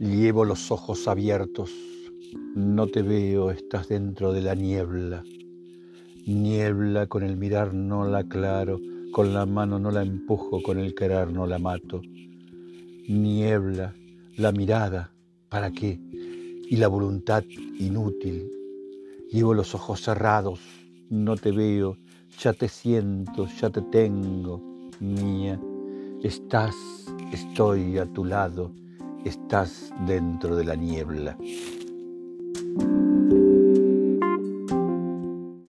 Llevo los ojos abiertos, no te veo, estás dentro de la niebla. Niebla con el mirar no la aclaro, con la mano no la empujo, con el querer no la mato. Niebla, la mirada, ¿para qué? Y la voluntad inútil. Llevo los ojos cerrados, no te veo, ya te siento, ya te tengo, mía. Estás, estoy a tu lado, estás dentro de la niebla.